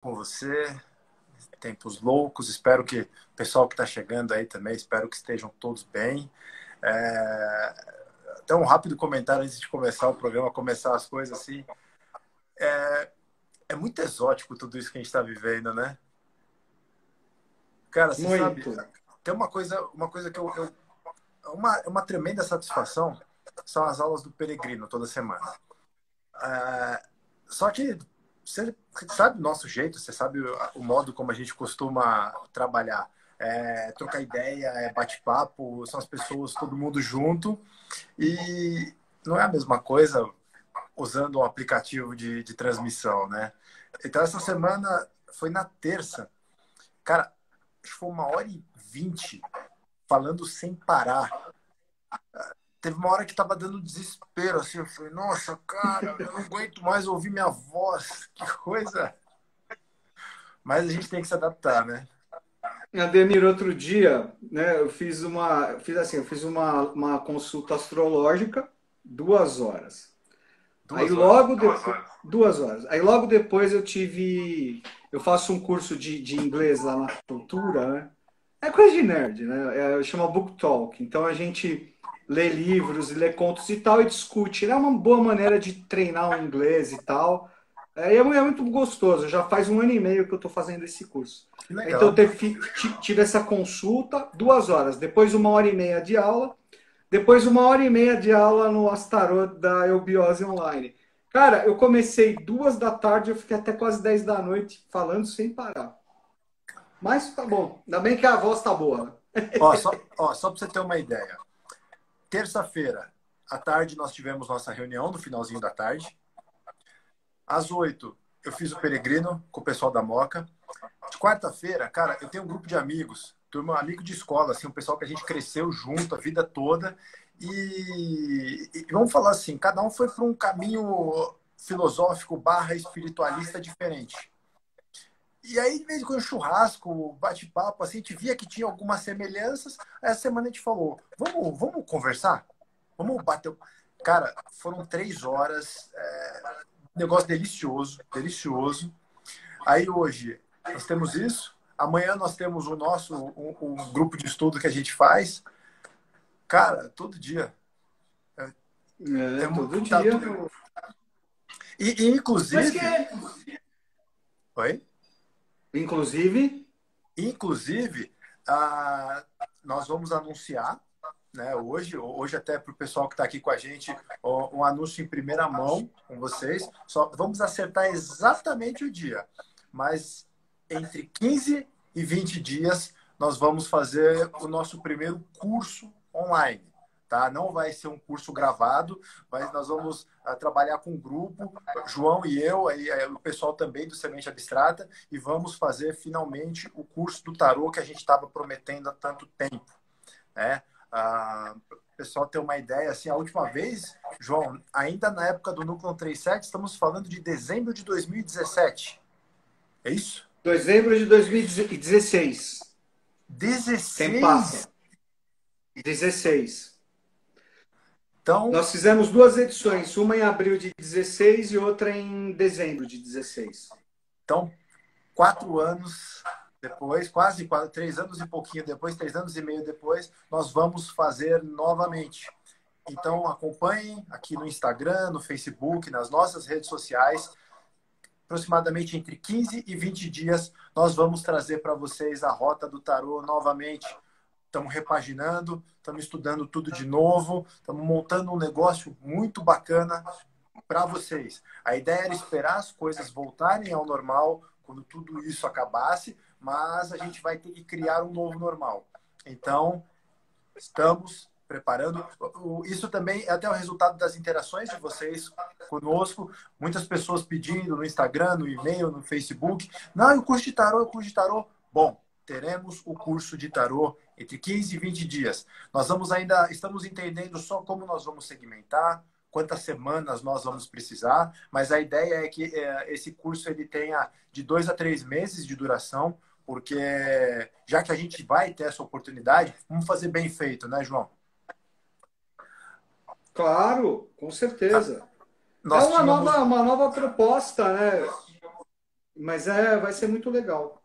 com você. Tempos loucos. Espero que o pessoal que está chegando aí também, espero que estejam todos bem. É... Até um rápido comentário antes de começar o programa, começar as coisas assim. É, é muito exótico tudo isso que a gente está vivendo, né? Cara, você muito. sabe, tem uma coisa, uma coisa que eu, eu uma, uma tremenda satisfação são as aulas do Peregrino toda semana. É, só que você sabe o nosso jeito, você sabe o modo como a gente costuma trabalhar. É, trocar ideia, é bate-papo, são as pessoas, todo mundo junto. E não é a mesma coisa usando um aplicativo de, de transmissão, né? Então, essa semana foi na terça. Cara, acho que foi uma hora e vinte falando sem parar teve uma hora que tava dando desespero, assim, eu falei, nossa, cara, eu não aguento mais ouvir minha voz, que coisa. Mas a gente tem que se adaptar, né? Ademir, outro dia, né, eu fiz uma, fiz assim, eu fiz uma, uma consulta astrológica, duas horas. Duas Aí horas. logo depois, duas horas. Aí logo depois eu tive, eu faço um curso de, de inglês lá na cultura, né? É coisa de nerd, né? É, chama Book Talk. Então a gente lê livros e lê contos e tal e discute. É uma boa maneira de treinar o inglês e tal. É, é muito gostoso. Já faz um ano e meio que eu estou fazendo esse curso. Então eu tive, essa consulta, duas horas. Depois uma hora e meia de aula. Depois uma hora e meia de aula no Astarot da Eubiose Online. Cara, eu comecei duas da tarde, eu fiquei até quase dez da noite falando sem parar. Mas tá bom. Ainda bem que a voz tá boa. Ó, só, ó, só para você ter uma ideia. Terça-feira, à tarde, nós tivemos nossa reunião, no finalzinho da tarde. Às oito, eu fiz o peregrino com o pessoal da Moca. De quarta-feira, cara, eu tenho um grupo de amigos, turma, amigo de escola, assim, um pessoal que a gente cresceu junto a vida toda. E, e vamos falar assim, cada um foi para um caminho filosófico barra espiritualista diferente. E aí, de vez em quando, churrasco, bate-papo, assim, a gente via que tinha algumas semelhanças. Essa semana a gente falou, vamos, vamos conversar? Vamos bater. Cara, foram três horas, é, negócio delicioso, delicioso. Aí hoje nós temos isso, amanhã nós temos o nosso um, um grupo de estudo que a gente faz. Cara, todo dia. É, é, é todo tá dia. Tudo... E, e, inclusive. Que... Oi? Inclusive? Inclusive, ah, nós vamos anunciar né, hoje, hoje até para o pessoal que está aqui com a gente, um anúncio em primeira mão com vocês. Só vamos acertar exatamente o dia, mas entre 15 e 20 dias nós vamos fazer o nosso primeiro curso online tá? Não vai ser um curso gravado, mas nós vamos uh, trabalhar com um grupo, João e eu, aí, aí, o pessoal também do Semente Abstrata, e vamos fazer finalmente o curso do tarô que a gente estava prometendo há tanto tempo, né? Uh, o pessoal ter uma ideia, assim, a última vez, João, ainda na época do Núcleo 37, estamos falando de dezembro de 2017. É isso? Dezembro de 2016. 16? Quem passa? 16. Então, Nós fizemos duas edições, uma em abril de 16 e outra em dezembro de 16. Então, quatro anos depois, quase quatro, três anos e pouquinho depois, três anos e meio depois, nós vamos fazer novamente. Então, acompanhem aqui no Instagram, no Facebook, nas nossas redes sociais. Aproximadamente entre 15 e 20 dias, nós vamos trazer para vocês a Rota do Tarô novamente estamos repaginando, estamos estudando tudo de novo, estamos montando um negócio muito bacana para vocês. A ideia era esperar as coisas voltarem ao normal quando tudo isso acabasse, mas a gente vai ter que criar um novo normal. Então, estamos preparando. Isso também é até o resultado das interações de vocês conosco. Muitas pessoas pedindo no Instagram, no e-mail, no Facebook. Não, o curso de tarô, o curso de tarô. Bom, teremos o curso de tarô entre 15 e 20 dias. Nós vamos ainda, estamos entendendo só como nós vamos segmentar, quantas semanas nós vamos precisar, mas a ideia é que é, esse curso ele tenha de dois a três meses de duração, porque já que a gente vai ter essa oportunidade, vamos fazer bem feito, né, João? Claro, com certeza. Nós é uma, tínhamos... nova, uma nova proposta, né? Mas é, vai ser muito legal.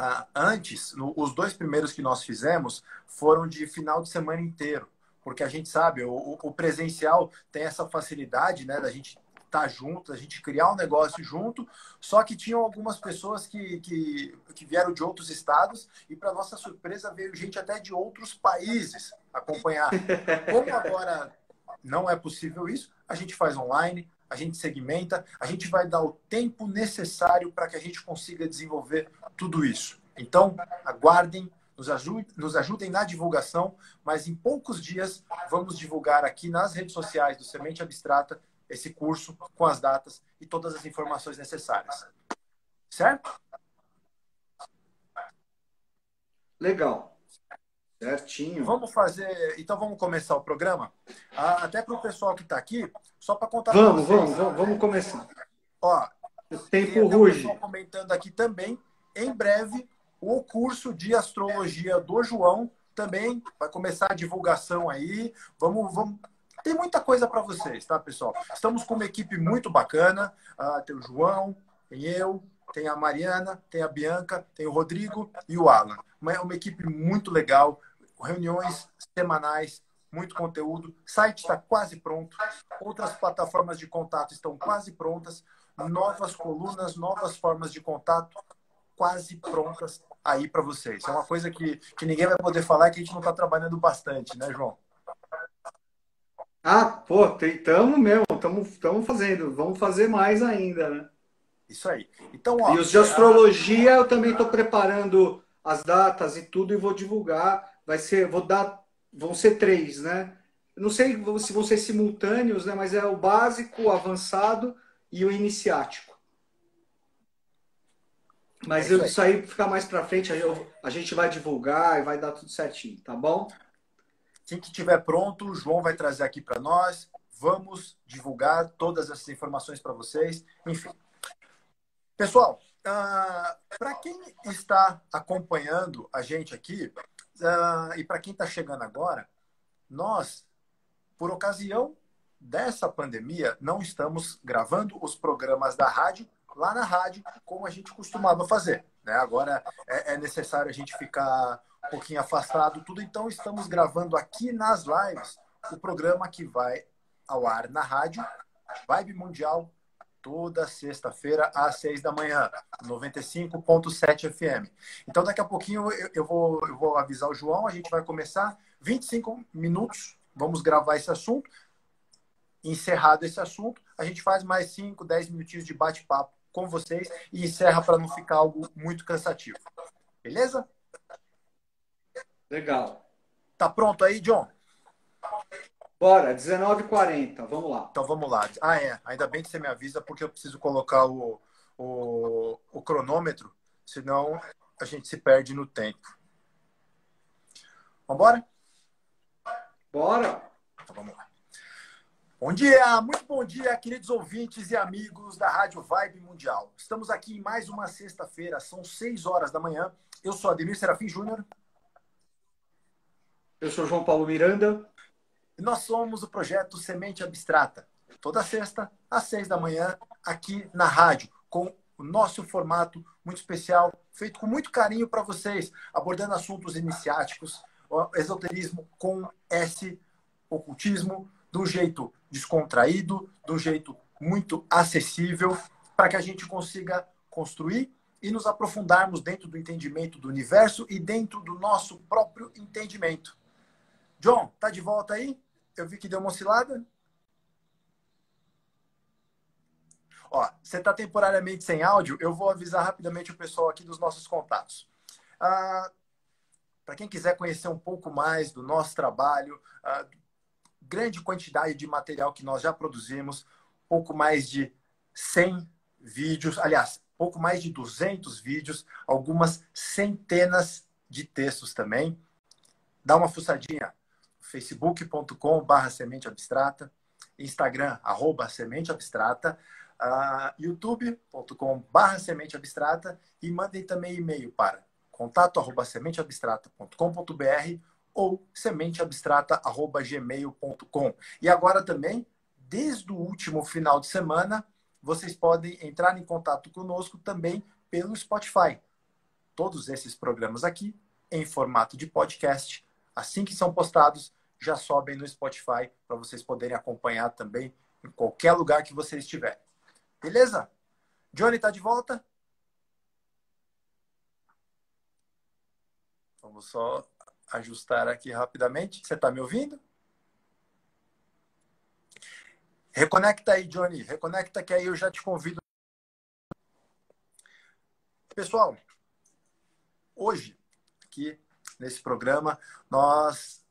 Ah, antes, no, os dois primeiros que nós fizemos foram de final de semana inteiro, porque a gente sabe, o, o presencial tem essa facilidade, né, da gente estar tá junto, a gente criar um negócio junto, só que tinham algumas pessoas que, que, que vieram de outros estados e, para nossa surpresa, veio gente até de outros países acompanhar. Como agora não é possível isso, a gente faz online, a gente segmenta, a gente vai dar o tempo necessário para que a gente consiga desenvolver tudo isso. Então, aguardem, nos ajudem, nos ajudem na divulgação, mas em poucos dias vamos divulgar aqui nas redes sociais do Semente Abstrata esse curso com as datas e todas as informações necessárias. Certo? Legal. Certinho. Vamos fazer. Então vamos começar o programa? Ah, até para o pessoal que está aqui, só para contar. Vamos, vamos, vamos, vamos começar. Ó, o tempo ruge. comentando aqui também, em breve, o curso de astrologia do João também vai começar a divulgação aí. Vamos, vamos tem muita coisa para vocês, tá, pessoal? Estamos com uma equipe muito bacana. Uh, tem o João, tem eu, tem a Mariana, tem a Bianca, tem o Rodrigo e o Alan. Uma, uma equipe muito legal, reuniões semanais, muito conteúdo. Site está quase pronto. Outras plataformas de contato estão quase prontas. Novas colunas, novas formas de contato quase prontas aí para vocês. É uma coisa que, que ninguém vai poder falar que a gente não está trabalhando bastante, né, João? Ah, pô, estamos mesmo, estamos fazendo, vamos fazer mais ainda, né? Isso aí. Então, ó, e os de astrologia eu também estou preparando as datas e tudo e vou divulgar. Vai ser, vou dar, vão ser três, né? Não sei se vão ser simultâneos, né? Mas é o básico, o avançado e o iniciático. Mas é eu, isso aí ficar mais para frente, a gente vai divulgar e vai dar tudo certinho, tá bom? Assim que estiver pronto, o João vai trazer aqui para nós. Vamos divulgar todas essas informações para vocês. Enfim. Pessoal, uh, ah, para quem está acompanhando a gente aqui, uh, e para quem está chegando agora, nós, por ocasião dessa pandemia, não estamos gravando os programas da rádio lá na rádio, como a gente costumava fazer. Né? Agora é, é necessário a gente ficar um pouquinho afastado, tudo. Então, estamos gravando aqui nas lives o programa que vai ao ar na rádio, Vibe Mundial, toda sexta-feira às seis da manhã, 95.7 FM. Então, daqui a pouquinho eu, eu, vou, eu vou avisar o João, a gente vai começar 25 minutos, vamos gravar esse assunto. Encerrado esse assunto, a gente faz mais 5, 10 minutinhos de bate-papo com vocês e encerra para não ficar algo muito cansativo. Beleza? Legal. Tá pronto aí, John? Bora, 19h40, vamos lá. Então vamos lá. Ah, é. Ainda bem que você me avisa, porque eu preciso colocar o, o, o cronômetro, senão a gente se perde no tempo. Vambora? Bora! Então vamos lá. Bom dia, muito bom dia, queridos ouvintes e amigos da Rádio Vibe Mundial. Estamos aqui em mais uma sexta-feira, são 6 horas da manhã. Eu sou Ademir Serafim Júnior. Eu sou João Paulo Miranda. E nós somos o projeto Semente Abstrata. Toda sexta, às seis da manhã, aqui na rádio, com o nosso formato muito especial, feito com muito carinho para vocês, abordando assuntos iniciáticos, esoterismo com S, ocultismo, do jeito descontraído, do jeito muito acessível, para que a gente consiga construir e nos aprofundarmos dentro do entendimento do universo e dentro do nosso próprio entendimento. John, tá de volta aí? Eu vi que deu uma oscilada. Ó, você está temporariamente sem áudio, eu vou avisar rapidamente o pessoal aqui dos nossos contatos. Ah, Para quem quiser conhecer um pouco mais do nosso trabalho, ah, grande quantidade de material que nós já produzimos, pouco mais de 100 vídeos, aliás, pouco mais de 200 vídeos, algumas centenas de textos também. Dá uma fuçadinha facebook.com.br semente abstrata, Instagram, arroba semente abstrata, uh, youtube.com.br semente abstrata e mandem também e-mail para contato arroba ou sementeabstrata.gmail.com. E agora também, desde o último final de semana, vocês podem entrar em contato conosco também pelo Spotify. Todos esses programas aqui em formato de podcast, assim que são postados, já sobem no Spotify para vocês poderem acompanhar também em qualquer lugar que você estiver. Beleza? Johnny está de volta? Vamos só ajustar aqui rapidamente. Você está me ouvindo? Reconecta aí, Johnny. Reconecta que aí eu já te convido. Pessoal, hoje, aqui nesse programa, nós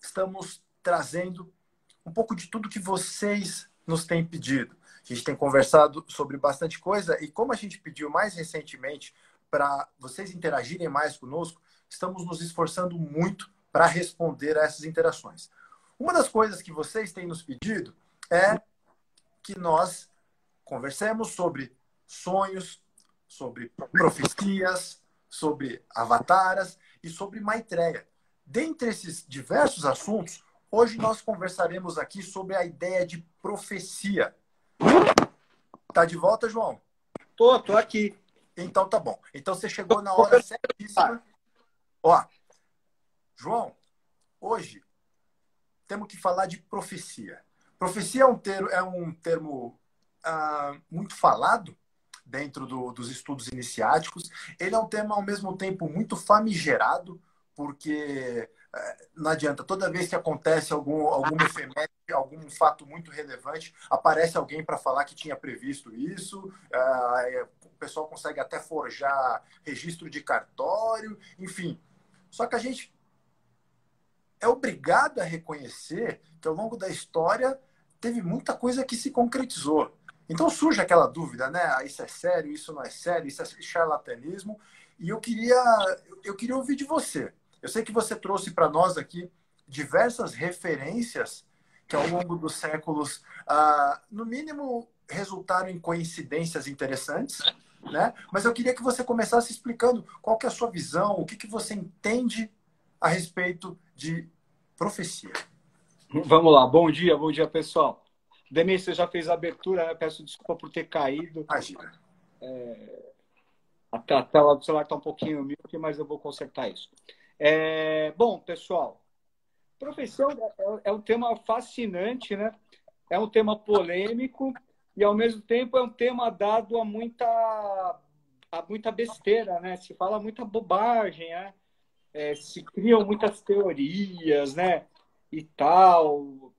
estamos trazendo um pouco de tudo que vocês nos têm pedido. A gente tem conversado sobre bastante coisa e como a gente pediu mais recentemente para vocês interagirem mais conosco, estamos nos esforçando muito para responder a essas interações. Uma das coisas que vocês têm nos pedido é que nós conversemos sobre sonhos, sobre profecias, sobre avataras e sobre Maitreya. Dentre esses diversos assuntos, hoje nós conversaremos aqui sobre a ideia de profecia. Tá de volta, João? Tô, tô aqui. Então tá bom. Então você chegou na hora certíssima. Ó, João, hoje temos que falar de profecia. Profecia é um termo, é um termo ah, muito falado dentro do, dos estudos iniciáticos. Ele é um tema, ao mesmo tempo, muito famigerado, porque eh, não adianta, toda vez que acontece algum, algum efeméride, algum fato muito relevante, aparece alguém para falar que tinha previsto isso, ah, o pessoal consegue até forjar registro de cartório, enfim. Só que a gente é obrigado a reconhecer que ao longo da história teve muita coisa que se concretizou. Então surge aquela dúvida, né? Ah, isso é sério, isso não é sério, isso é charlatanismo. E eu queria, eu queria ouvir de você. Eu sei que você trouxe para nós aqui diversas referências que ao longo dos séculos, ah, no mínimo, resultaram em coincidências interessantes, né? Mas eu queria que você começasse explicando qual que é a sua visão, o que, que você entende a respeito de profecia. Vamos lá, bom dia, bom dia pessoal. Demir, você já fez a abertura, né? peço desculpa por ter caído. Imagina. É... A tela do celular está um pouquinho mute, mas eu vou consertar isso. É... Bom, pessoal, profissão é, é um tema fascinante, né? É um tema polêmico e, ao mesmo tempo, é um tema dado a muita, a muita besteira, né? Se fala muita bobagem, né? É, se criam muitas teorias, né? e tal.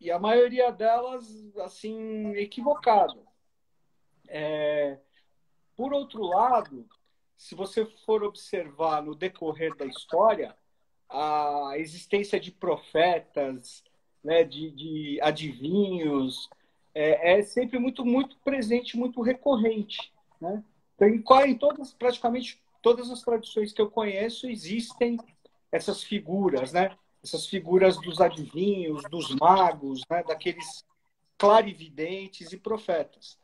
E a maioria delas, assim, equivocada. É... Por outro lado, se você for observar no decorrer da história, a existência de profetas, né, de, de adivinhos, é, é, sempre muito, muito presente, muito recorrente. Né? Então, em, em todas, praticamente todas as tradições que eu conheço, existem essas figuras, né? essas figuras dos adivinhos, dos magos, né, daqueles clarividentes e profetas.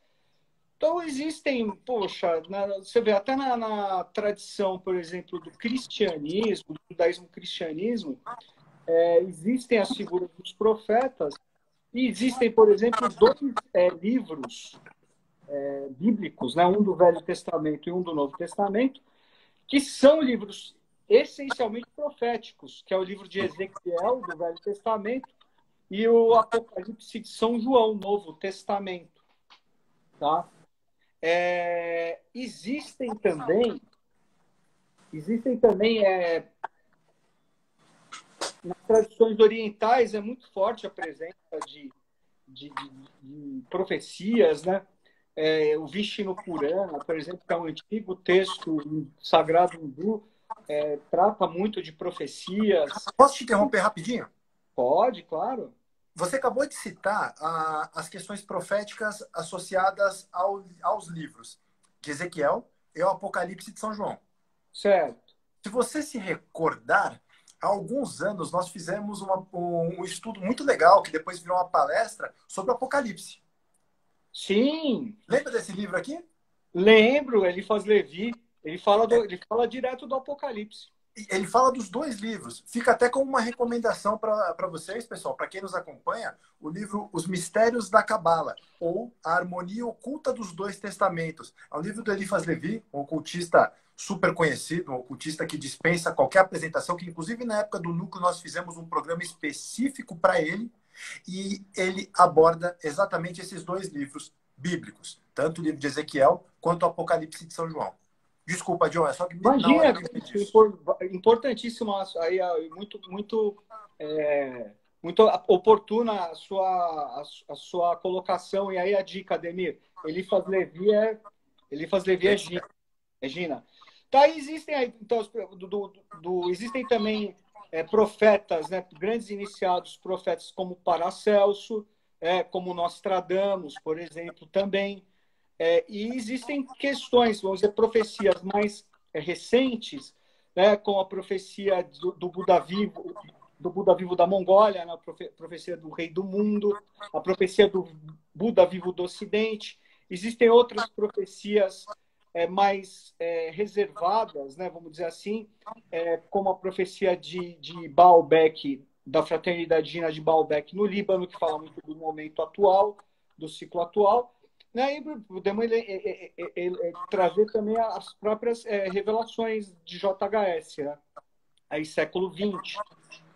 Então existem, poxa, na, você vê até na, na, tradição, por exemplo, do cristianismo, do judaísmo cristianismo, é, existem as figuras dos profetas e existem, por exemplo, dois é, livros é, bíblicos, né, um do Velho Testamento e um do Novo Testamento, que são livros essencialmente proféticos, que é o livro de Ezequiel, do Velho Testamento, e o Apocalipse de São João, Novo Testamento. Tá? É, existem também, existem também, é, nas tradições orientais é muito forte a presença de, de, de, de profecias, né? É, o Vishnu Purana, por exemplo, que é um antigo texto sagrado hindu, é, trata muito de profecias. Posso te interromper rapidinho? Pode, claro. Você acabou de citar ah, as questões proféticas associadas ao, aos livros de Ezequiel e o Apocalipse de São João. Certo. Se você se recordar, há alguns anos nós fizemos uma, um, estudo muito legal, que depois virou uma palestra, sobre o Apocalipse. Sim. Lembra desse livro aqui? Lembro, ele faz Levi. Ele fala, do, ele fala direto do Apocalipse. ele fala dos dois livros. Fica até como uma recomendação para vocês, pessoal, para quem nos acompanha, o livro Os Mistérios da Cabala, ou A Harmonia Oculta dos Dois Testamentos. É um livro do Eliphas Levi, um ocultista super conhecido, um ocultista que dispensa qualquer apresentação, que inclusive na época do Núcleo nós fizemos um programa específico para ele, e ele aborda exatamente esses dois livros bíblicos, tanto o livro de Ezequiel quanto o Apocalipse de São João. Desculpa, John, é só que Imagina, importantíssimo, aí, muito, muito, é, muito oportuna a sua, a, sua colocação. E aí a dica, Ademir, ele faz Levi é, ele faz Levi é Gina. É Gina. Tá, existem aí, então, do, do, do existem também é, profetas, né, grandes iniciados, profetas como Paracelso, é, como Nostradamus, por exemplo, também. É, e existem questões, vamos dizer, profecias mais é, recentes, né, com a profecia do, do, Buda vivo, do Buda vivo da Mongólia, né, a profe, profecia do Rei do Mundo, a profecia do Buda vivo do Ocidente. Existem outras profecias é, mais é, reservadas, né, vamos dizer assim, é, como a profecia de, de Baalbek, da Fraternidade Gina de Baalbek no Líbano, que fala muito do momento atual, do ciclo atual, né? E podemos ele, ele, ele, trazer também as próprias é, revelações de JHS, né? aí século XX.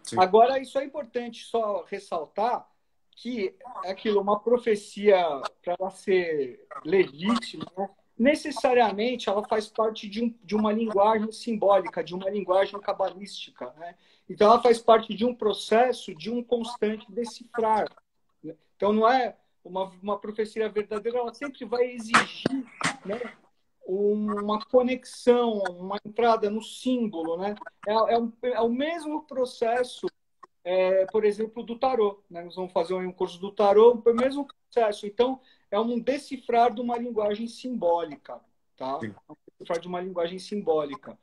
Sim. Agora, isso é importante só ressaltar que é aquilo, uma profecia, para ela ser legítima, né? Necessariamente ela faz parte de, um, de uma linguagem simbólica, de uma linguagem cabalística. Né? Então, ela faz parte de um processo de um constante decifrar. Né? Então, não é uma, uma profecia verdadeira, ela sempre vai exigir né, uma conexão, uma entrada no símbolo. Né? É, é, um, é o mesmo processo, é, por exemplo, do tarô. Né? Nós vamos fazer um curso do tarô, é o mesmo processo. Então, é um decifrar de uma linguagem simbólica. Tá? É um decifrar de uma linguagem simbólica.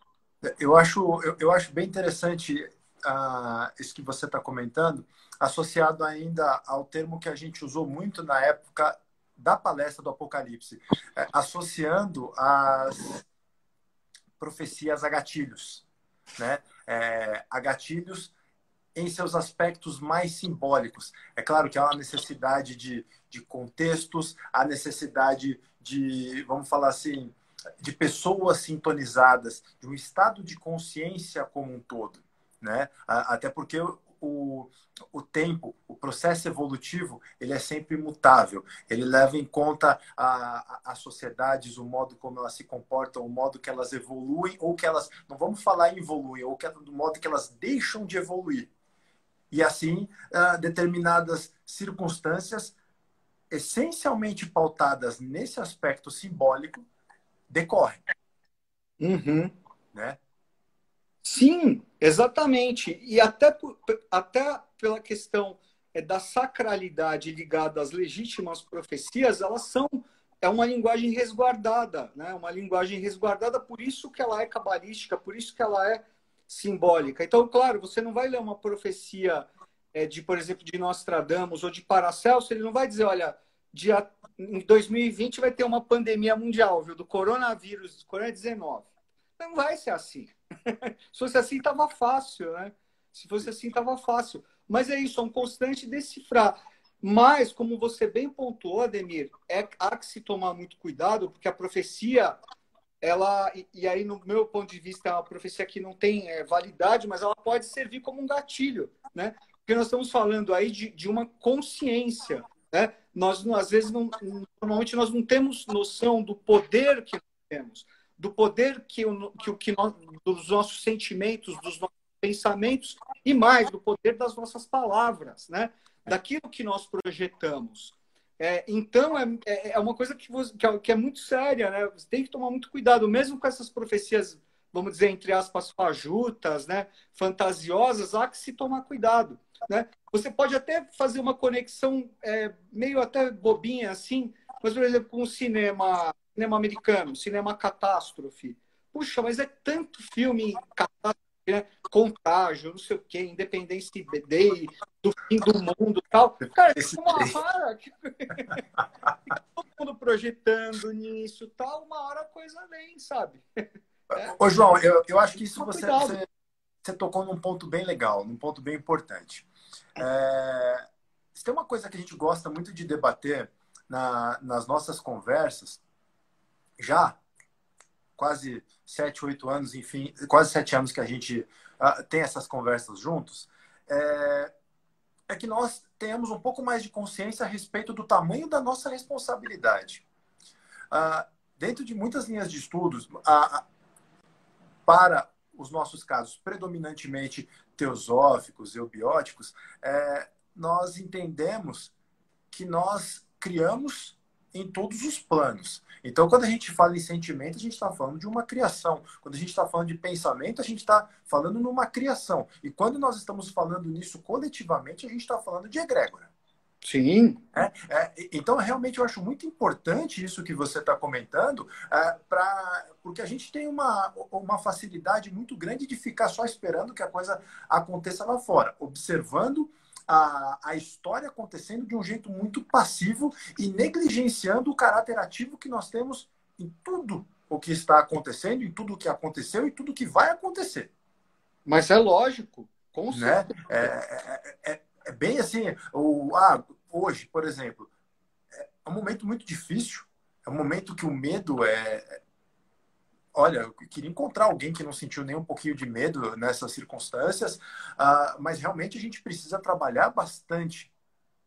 Eu acho, eu, eu acho bem interessante uh, isso que você está comentando, associado ainda ao termo que a gente usou muito na época da palestra do Apocalipse, é, associando as profecias a gatilhos, né? É, a gatilhos em seus aspectos mais simbólicos. É claro que há uma necessidade de, de contextos, há necessidade de, vamos falar assim, de pessoas sintonizadas, de um estado de consciência como um todo. Né? Até porque o, o tempo, o processo evolutivo, ele é sempre mutável. Ele leva em conta as sociedades, o modo como elas se comportam, o modo que elas evoluem, ou que elas, não vamos falar em evoluem, ou que, do modo que elas deixam de evoluir. E assim, uh, determinadas circunstâncias, essencialmente pautadas nesse aspecto simbólico, decorrem. Uhum. Né? Sim, exatamente. E até, até pela questão é, da sacralidade ligada às legítimas profecias, elas são é uma linguagem resguardada, né? Uma linguagem resguardada, por isso que ela é cabalística, por isso que ela é simbólica. Então, claro, você não vai ler uma profecia é, de, por exemplo, de Nostradamus ou de Paracelso, ele não vai dizer, olha, dia, em 2020 vai ter uma pandemia mundial, viu, do coronavírus, do Corona-19. Não vai ser assim. Se fosse assim, estava fácil, né? Se fosse assim, estava fácil. Mas é isso, é um constante decifrar. Mas, como você bem pontuou, Ademir, é, há que se tomar muito cuidado, porque a profecia, ela, e, e aí, no meu ponto de vista, é uma profecia que não tem é, validade, mas ela pode servir como um gatilho, né? Porque nós estamos falando aí de, de uma consciência, né? Nós, às vezes, não, normalmente, nós não temos noção do poder que temos do poder que o que, que nós, dos nossos sentimentos, dos nossos pensamentos e mais do poder das nossas palavras, né? Daquilo que nós projetamos. É, então é, é, é uma coisa que, você, é, que, é, muito séria, né? Você tem que tomar muito cuidado, mesmo com essas profecias, vamos dizer entre aspas, fajutas, né? Fantasiosas, há que se tomar cuidado, né? Você pode até fazer uma conexão é, meio até bobinha assim, mas por exemplo com o cinema cinema americano, cinema catástrofe. Puxa, mas é tanto filme catástrofe, né? Contágio, não sei o quê, Independência Day, do fim do mundo tal. Cara, é uma hora. Todo mundo projetando nisso tal, uma hora a coisa vem, sabe? É. Ô, João, eu, eu acho que isso você, você, você tocou num ponto bem legal, num ponto bem importante. É, tem uma coisa que a gente gosta muito de debater na, nas nossas conversas, já quase sete, oito anos, enfim, quase sete anos que a gente uh, tem essas conversas juntos, é, é que nós tenhamos um pouco mais de consciência a respeito do tamanho da nossa responsabilidade. Uh, dentro de muitas linhas de estudos, uh, para os nossos casos predominantemente teosóficos, eubióticos, é, nós entendemos que nós criamos em todos os planos. Então, quando a gente fala em sentimento, a gente está falando de uma criação. Quando a gente está falando de pensamento, a gente está falando numa criação. E quando nós estamos falando nisso coletivamente, a gente está falando de egrégora. Sim. É, é, então, realmente, eu acho muito importante isso que você está comentando, é, pra, porque a gente tem uma, uma facilidade muito grande de ficar só esperando que a coisa aconteça lá fora, observando a, a história acontecendo de um jeito muito passivo e negligenciando o caráter ativo que nós temos em tudo o que está acontecendo, em tudo o que aconteceu e tudo o que vai acontecer. Mas é lógico, com né? certeza. Né? É, é, é, é, bem assim, o, ah, hoje, por exemplo, é um momento muito difícil, é um momento que o medo é, olha, eu queria encontrar alguém que não sentiu nem um pouquinho de medo nessas circunstâncias, uh, mas realmente a gente precisa trabalhar bastante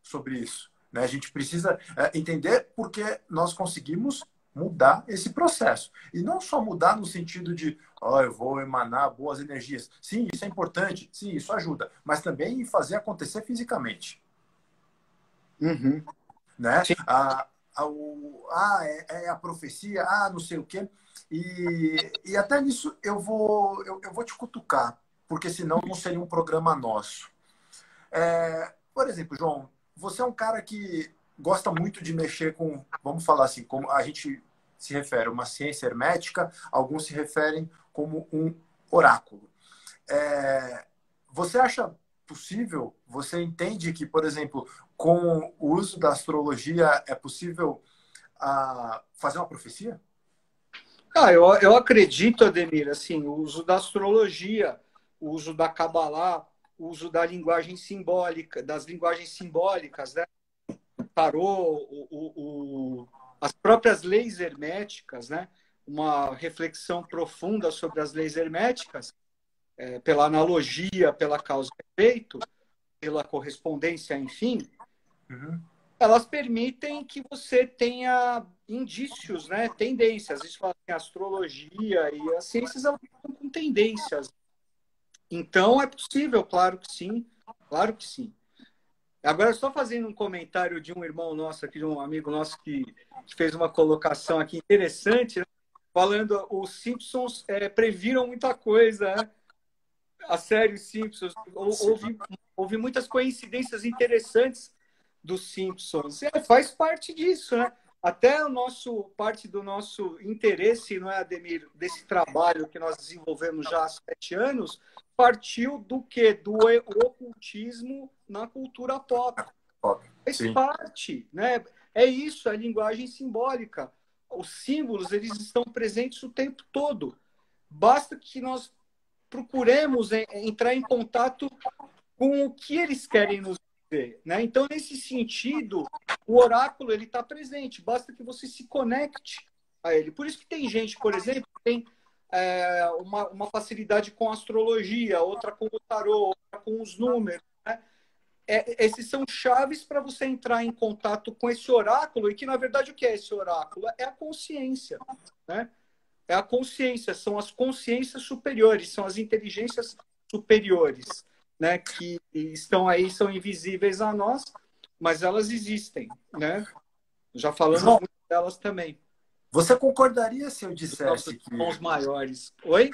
sobre isso. Né? A gente precisa uh, entender porque nós conseguimos mudar esse processo. E não só mudar no sentido de, oh, eu vou emanar boas energias. Sim, isso é importante, sim, isso ajuda, mas também fazer acontecer fisicamente. Uhum. Né? Ah, ah, é, é, a profecia, ah, não sei o quê. E, e até nisso eu vou, eu, eu vou te cutucar, porque senão não seria um programa nosso. É, por exemplo, João, você é um cara que gosta muito de mexer com, vamos falar assim, como a gente se refere uma ciência hermética, alguns se referem como um oráculo. É, você acha possível, você entende que, por exemplo, com o uso da astrologia é possível uh, fazer uma profecia? Ah, eu, eu acredito, Ademir, assim, o uso da astrologia, o uso da Kabbalah, o uso da linguagem simbólica, das linguagens simbólicas, né? Tarô, o, o, o, as próprias leis herméticas, né? Uma reflexão profunda sobre as leis herméticas, é, pela analogia, pela causa e efeito, pela correspondência, enfim, uhum elas permitem que você tenha indícios, né, tendências. Isso fala assim, astrologia e as ciências elas estão com tendências. Então é possível, claro que sim, claro que sim. Agora, só fazendo um comentário de um irmão nosso aqui, de um amigo nosso que, que fez uma colocação aqui interessante, né? falando os Simpsons é, previram muita coisa, né? a série Simpsons. Houve, houve muitas coincidências interessantes dos Simpsons. É, faz parte disso, né? Até o nosso parte do nosso interesse, não é, Ademir, desse trabalho que nós desenvolvemos já há sete anos, partiu do que? Do ocultismo na cultura pop. Faz parte, né? É isso, é linguagem simbólica. Os símbolos, eles estão presentes o tempo todo. Basta que nós procuremos entrar em contato com o que eles querem nos né? Então, nesse sentido, o oráculo ele está presente, basta que você se conecte a ele. Por isso que tem gente, por exemplo, que tem é, uma, uma facilidade com astrologia, outra com o tarô, outra com os números. Né? É, esses são chaves para você entrar em contato com esse oráculo, e que, na verdade, o que é esse oráculo? É a consciência. Né? É a consciência, são as consciências superiores, são as inteligências superiores né, que estão aí, são invisíveis a nós, mas elas existem, né? Já falamos muito delas também. Você concordaria se eu dissesse que... Os maiores. Oi?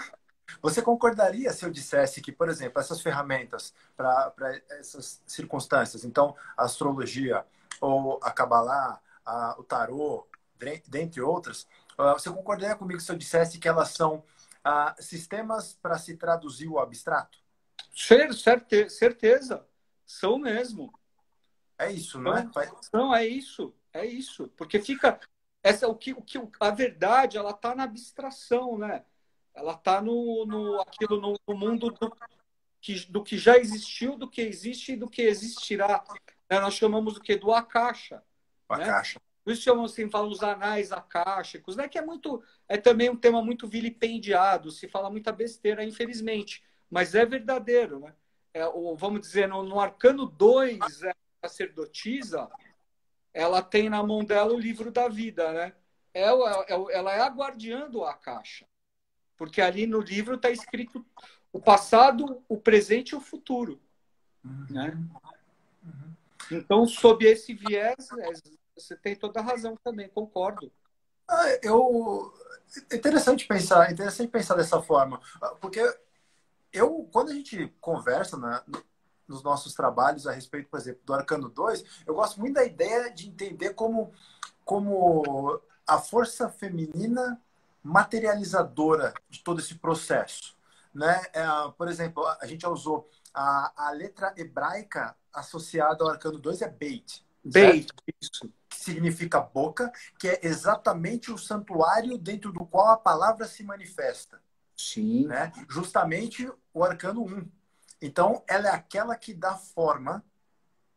Você concordaria se eu dissesse que, por exemplo, essas ferramentas para essas circunstâncias, então a astrologia ou a Kabbalah, a, o tarô, dentre outras, ah, você concordaria comigo se eu dissesse que elas são uh, sistemas para se traduzir o abstrato? Certe, certeza. São mesmo. É isso, não é? Não, é isso. É isso. Porque fica. Essa, o que, o que, a verdade ela está na abstração, né? Ela está no, no, aquilo, no, no mundo do que, do que já existiu, do que existe e do que existirá. Né? Nós chamamos o que? Do Akasha. O né? Akasha. Por isso chamamos assim, falam os anais akáshicos, né? que é muito, é também um tema muito vilipendiado, se fala muita besteira, infelizmente, mas é verdadeiro, né? É, o, vamos dizer, no, no Arcano 2, é, a sacerdotisa, ela tem na mão dela o livro da vida, né? É, é, ela é a guardiã do Akasha. Porque ali no livro está escrito o passado, o presente e o futuro. Uhum. Né? Uhum. Então, sob esse viés, é, você tem toda a razão também, concordo. Ah, eu interessante pensar, interessante pensar dessa forma, porque eu quando a gente conversa né, nos nossos trabalhos a respeito, por exemplo, do Arcano 2, eu gosto muito da ideia de entender como como a força feminina materializadora de todo esse processo, né? É, por exemplo, a gente já usou a, a letra hebraica associada ao Arcano 2 é Beit. Beit, isso significa boca, que é exatamente o santuário dentro do qual a palavra se manifesta. Sim. Né? Justamente o arcano 1. Então, ela é aquela que dá forma,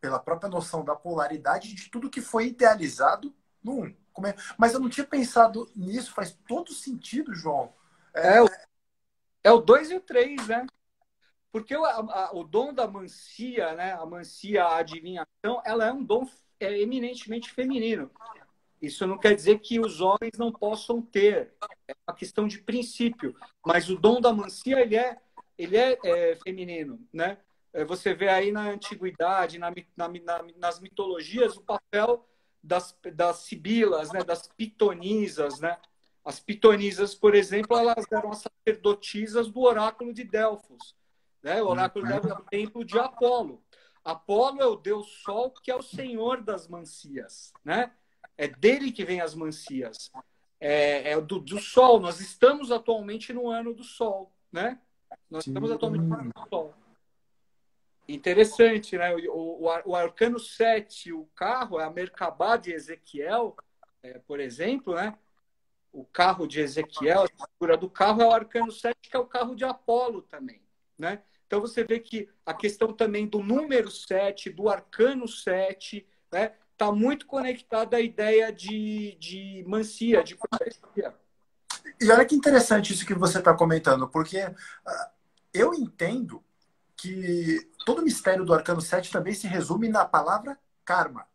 pela própria noção da polaridade, de tudo que foi idealizado no 1. É? Mas eu não tinha pensado nisso, faz todo sentido, João. É, é o 2 é e o 3, né? Porque o, a, o dom da mancia, né? A mancia, a adivinhação, ela é um dom é eminentemente feminino. Isso não quer dizer que os homens não possam ter. É uma questão de princípio. Mas o dom da mancia, ele é, ele é, é feminino, né? É, você vê aí na antiguidade, na, na, na, nas mitologias, o papel das, das sibilas, né? das pitonisas, né? As pitonisas, por exemplo, elas eram as sacerdotisas do oráculo de Delfos. Né? O oráculo de Delfos é o templo de Apolo. Apolo é o deus Sol, que é o senhor das mancias, né? É dele que vem as mancias. É, é do, do, Sol. Nós estamos atualmente no ano do Sol, né? Nós Sim. estamos atualmente no ano do Sol. Interessante, né? O, o, o Arcano 7, o carro, é a Merkabah de Ezequiel, é, por exemplo, né? O carro de Ezequiel, a figura do carro é o Arcano 7, que é o carro de Apolo também, né? Então você vê que a questão também do número 7, do arcano 7, né, está muito conectada à ideia de, de mancia, de profecia. E olha que interessante isso que você está comentando, porque uh, eu entendo que todo o mistério do arcano 7 também se resume na palavra karma.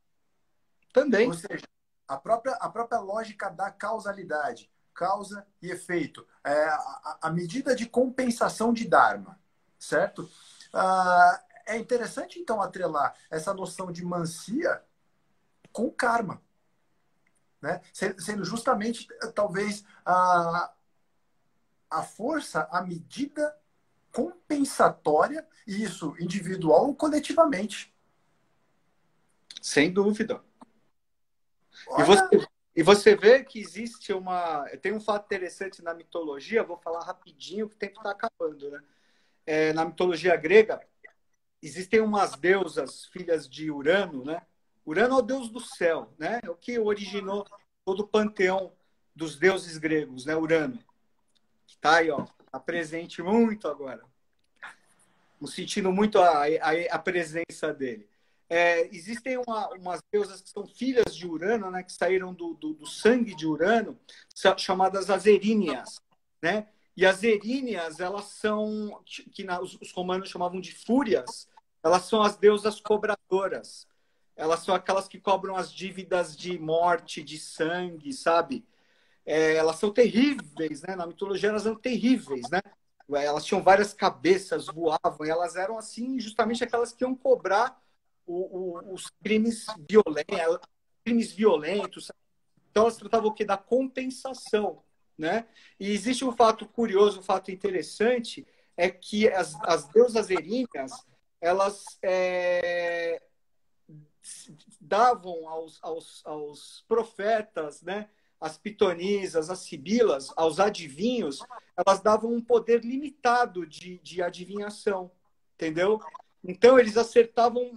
Também. Ou seja, a própria, a própria lógica da causalidade, causa e efeito, é, a, a medida de compensação de Dharma certo? Ah, é interessante, então, atrelar essa noção de mancia com karma. Né? Sendo justamente, talvez, a, a força, a medida compensatória, isso individual ou coletivamente. Sem dúvida. E você, e você vê que existe uma. Tem um fato interessante na mitologia, vou falar rapidinho, que o tempo está acabando, né? é, na mitologia grega, existem umas deusas, filhas de Urano, né? Urano é o deus do céu, né? É o que originou todo o panteão dos deuses gregos, né? Urano. Tá aí, ó, tá presente muito agora. Estamos sentindo muito a, a, a presença dele. É, existem uma, umas deusas que são filhas de Urano, né? Que saíram do, do, do sangue de Urano, chamadas as Eríneas, né? E as eríneas, elas são, que na, os, os romanos chamavam de fúrias, elas são as deusas cobradoras. Elas são aquelas que cobram as dívidas de morte, de sangue, sabe? É, elas são terríveis, né? Na mitologia elas eram terríveis, né? Elas tinham várias cabeças, voavam, elas eram assim, justamente aquelas que iam cobrar o, o, os crimes violentos, crimes violentos. Então elas tratavam o que da compensação. Né? E existe um fato curioso, um fato interessante, é que as, as deusas eríneas, elas é, davam aos, aos, aos profetas, né? as pitonisas, as sibilas, aos adivinhos, elas davam um poder limitado de, de adivinhação, entendeu? Então, eles acertavam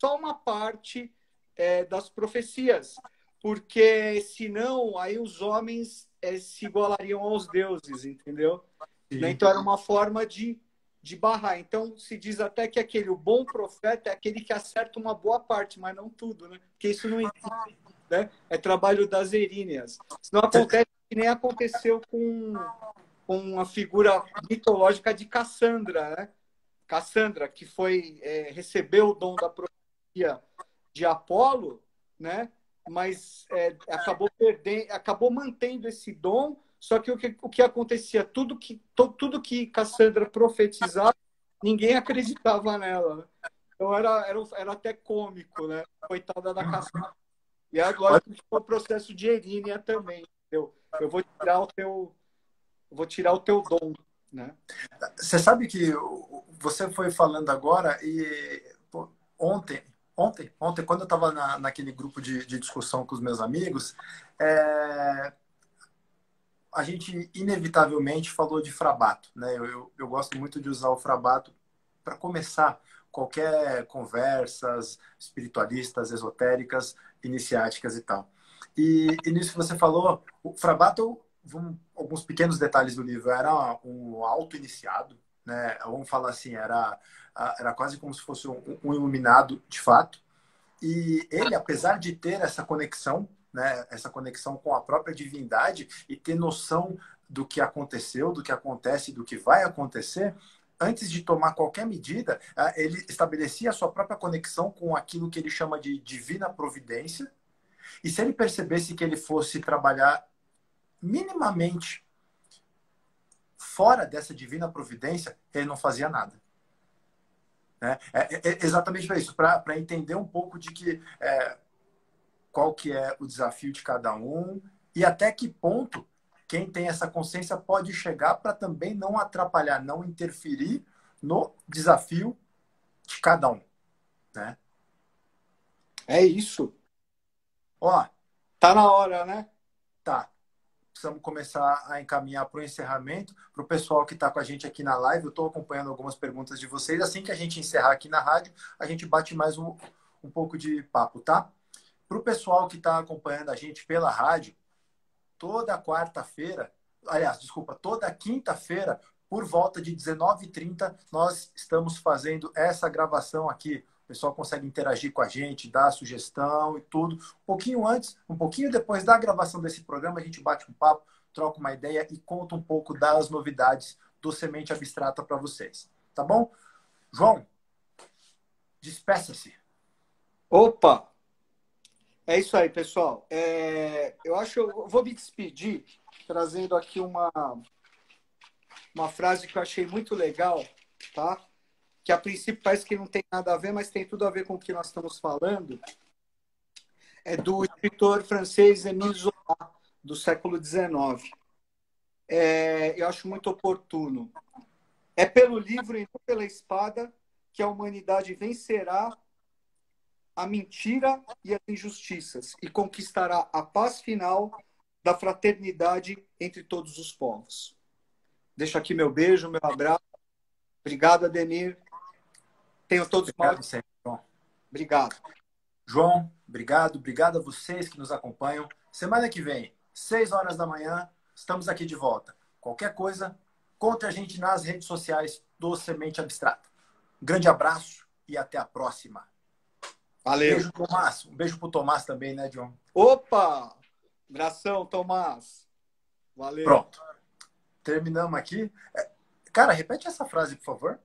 só uma parte é, das profecias, porque senão aí os homens é, se igualariam aos deuses, entendeu? Sim. Então era uma forma de, de barrar. Então se diz até que aquele o bom profeta é aquele que acerta uma boa parte, mas não tudo, né? Porque isso não existe, né? É trabalho das eríneas. Isso não acontece que nem aconteceu com, com a figura mitológica de Cassandra, né? Cassandra, que foi é, recebeu o dom da profecia de Apolo, né? Mas é, acabou perdendo, acabou mantendo esse dom. Só que o que, o que acontecia, tudo que to, tudo que Cassandra profetizava, ninguém acreditava nela. Né? Então era, era, era até cômico, né? Coitada da Cassandra. E agora o processo de Erínia também. Eu, eu vou tirar o teu, vou tirar o teu dom, né? Você sabe que você foi falando agora e pô, ontem ontem, ontem quando eu estava na, naquele grupo de, de, discussão com os meus amigos, é, a gente inevitavelmente falou de frabato. Né? Eu, eu, eu gosto muito de usar o frabato para começar qualquer conversas espiritualistas, esotéricas, iniciáticas e tal. E, e nisso que você falou, o frabato, alguns pequenos detalhes do livro, era um auto-iniciado, né? Vamos falar assim, era era quase como se fosse um, um iluminado de fato. E ele, apesar de ter essa conexão, né, essa conexão com a própria divindade e ter noção do que aconteceu, do que acontece, do que vai acontecer, antes de tomar qualquer medida, ele estabelecia a sua própria conexão com aquilo que ele chama de divina providência. E se ele percebesse que ele fosse trabalhar minimamente fora dessa divina providência, ele não fazia nada. Né? É, é, é exatamente para isso, para entender um pouco de que é, qual que é o desafio de cada um e até que ponto quem tem essa consciência pode chegar para também não atrapalhar, não interferir no desafio de cada um, né? É isso. Ó, tá na hora, né? Tá precisamos começar a encaminhar para o encerramento. Para o pessoal que está com a gente aqui na live, eu estou acompanhando algumas perguntas de vocês. Assim que a gente encerrar aqui na rádio, a gente bate mais um, um pouco de papo, tá? Para o pessoal que está acompanhando a gente pela rádio, toda quarta-feira, aliás, desculpa, toda quinta-feira, por volta de 19h30, nós estamos fazendo essa gravação aqui o pessoal consegue interagir com a gente, dar sugestão e tudo. Um pouquinho antes, um pouquinho depois da gravação desse programa, a gente bate um papo, troca uma ideia e conta um pouco das novidades do Semente Abstrata para vocês. Tá bom? João, despeça-se. Opa! É isso aí, pessoal. É, eu acho eu vou me despedir trazendo aqui uma, uma frase que eu achei muito legal, tá? que a princípio parece que não tem nada a ver, mas tem tudo a ver com o que nós estamos falando, é do escritor francês Émile Zola, do século XIX. É, eu acho muito oportuno. É pelo livro e não pela espada que a humanidade vencerá a mentira e as injustiças e conquistará a paz final da fraternidade entre todos os povos. Deixo aqui meu beijo, meu abraço. Obrigado, Ademir. Tenham todos obrigado. Sempre, João. Obrigado. João, obrigado. Obrigado a vocês que nos acompanham. Semana que vem, 6 horas da manhã, estamos aqui de volta. Qualquer coisa, conte a gente nas redes sociais do Semente Abstrata. Um grande abraço e até a próxima. Valeu. Beijo, Tomás. Um beijo pro Tomás também, né, John? Opa! Abração, Tomás. Valeu. Pronto. Terminamos aqui. É, cara, repete essa frase, por favor.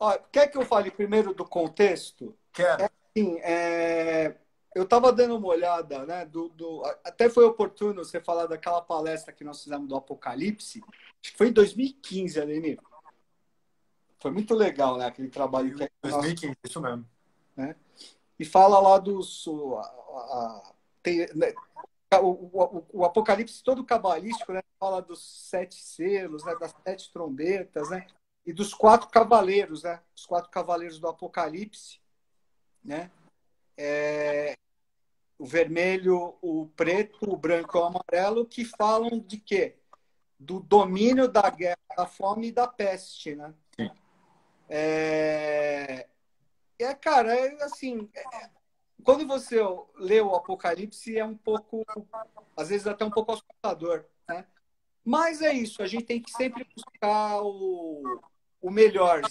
Ó, quer que eu fale primeiro do contexto? Quero. É, assim, é... Eu estava dando uma olhada, né? Do, do... Até foi oportuno você falar daquela palestra que nós fizemos do Apocalipse. Acho que foi em 2015, Adenir. Foi muito legal, né? Aquele trabalho que 2015, nosso... isso mesmo. Né? E fala lá dos. A, a, tem, né? o, o, o, Apocalipse todo cabalístico, né? Fala dos sete selos, né? das sete trombetas, né? e dos quatro cavaleiros, né? Os quatro cavaleiros do Apocalipse, né? É, o vermelho, o preto, o branco e o amarelo, que falam de quê? Do domínio da guerra, da fome e da peste, né? É, é cara, é assim, é, quando você lê o Apocalipse, é um pouco, às vezes até um pouco assustador, né? Mas é isso, a gente tem que sempre buscar o, o melhor,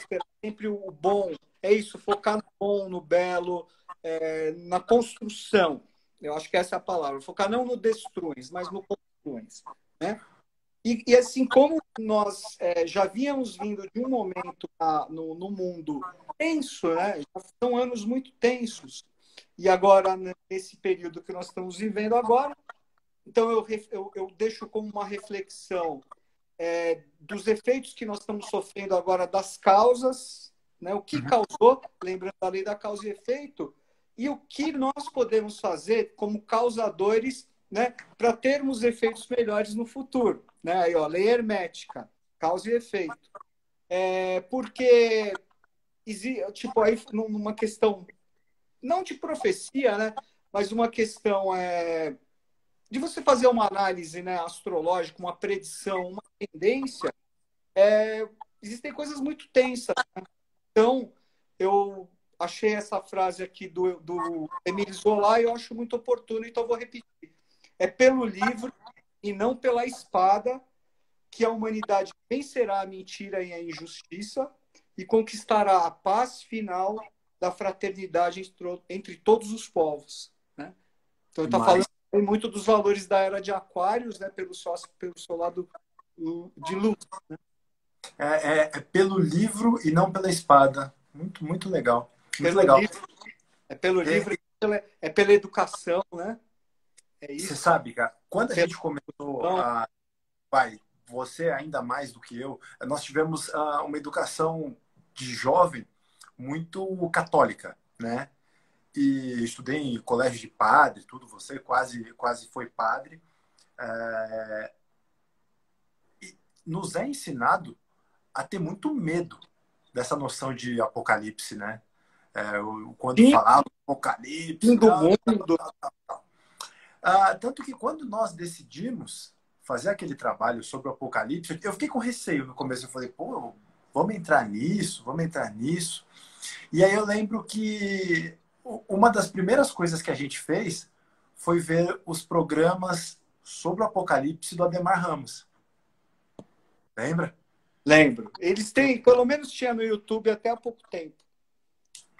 sempre o bom. É isso, focar no bom, no belo, é, na construção. Eu acho que essa é a palavra. Focar não no destruins, mas no construins. Né? E, e assim como nós é, já víamos vindo de um momento na, no, no mundo tenso, né? Já são anos muito tensos. E agora, nesse período que nós estamos vivendo agora, então eu, eu, eu deixo como uma reflexão é, dos efeitos que nós estamos sofrendo agora das causas, né? o que uhum. causou, lembrando a lei da causa e efeito, e o que nós podemos fazer como causadores né, para termos efeitos melhores no futuro. Né? Aí, ó, lei hermética, causa e efeito. É, porque, tipo, aí numa questão, não de profecia, né, mas uma questão é, de você fazer uma análise né, astrológica, uma predição, uma tendência, é, existem coisas muito tensas. Né? Então, eu achei essa frase aqui do, do Emile Zola e eu acho muito oportuno, então vou repetir. É pelo livro e não pela espada que a humanidade vencerá a mentira e a injustiça e conquistará a paz final da fraternidade entre todos os povos. Né? Então, ele está falando muito dos valores da era de Aquários, né, pelo, seu, pelo seu lado de luz. Né? É, é, é, pelo livro e não pela espada. Muito, muito legal. Muito pelo legal. Livro, é pelo é, livro e pela, é pela educação, né? É isso. Você sabe, cara, quando a gente começou a. Pai, você ainda mais do que eu, nós tivemos uh, uma educação de jovem muito católica, né? e estudei em colégio de padre, tudo. Você quase, quase foi padre. É... E nos é ensinado a ter muito medo dessa noção de apocalipse, né? É, quando Sim. falava apocalipse. Do tal, mundo. Tal, tal, ah, tanto que quando nós decidimos fazer aquele trabalho sobre o apocalipse, eu fiquei com receio no começo. Eu falei, pô, vamos entrar nisso, vamos entrar nisso. E aí eu lembro que uma das primeiras coisas que a gente fez foi ver os programas sobre o Apocalipse do Ademar Ramos. Lembra? Lembro. Eles têm, pelo menos tinha no YouTube até há pouco tempo.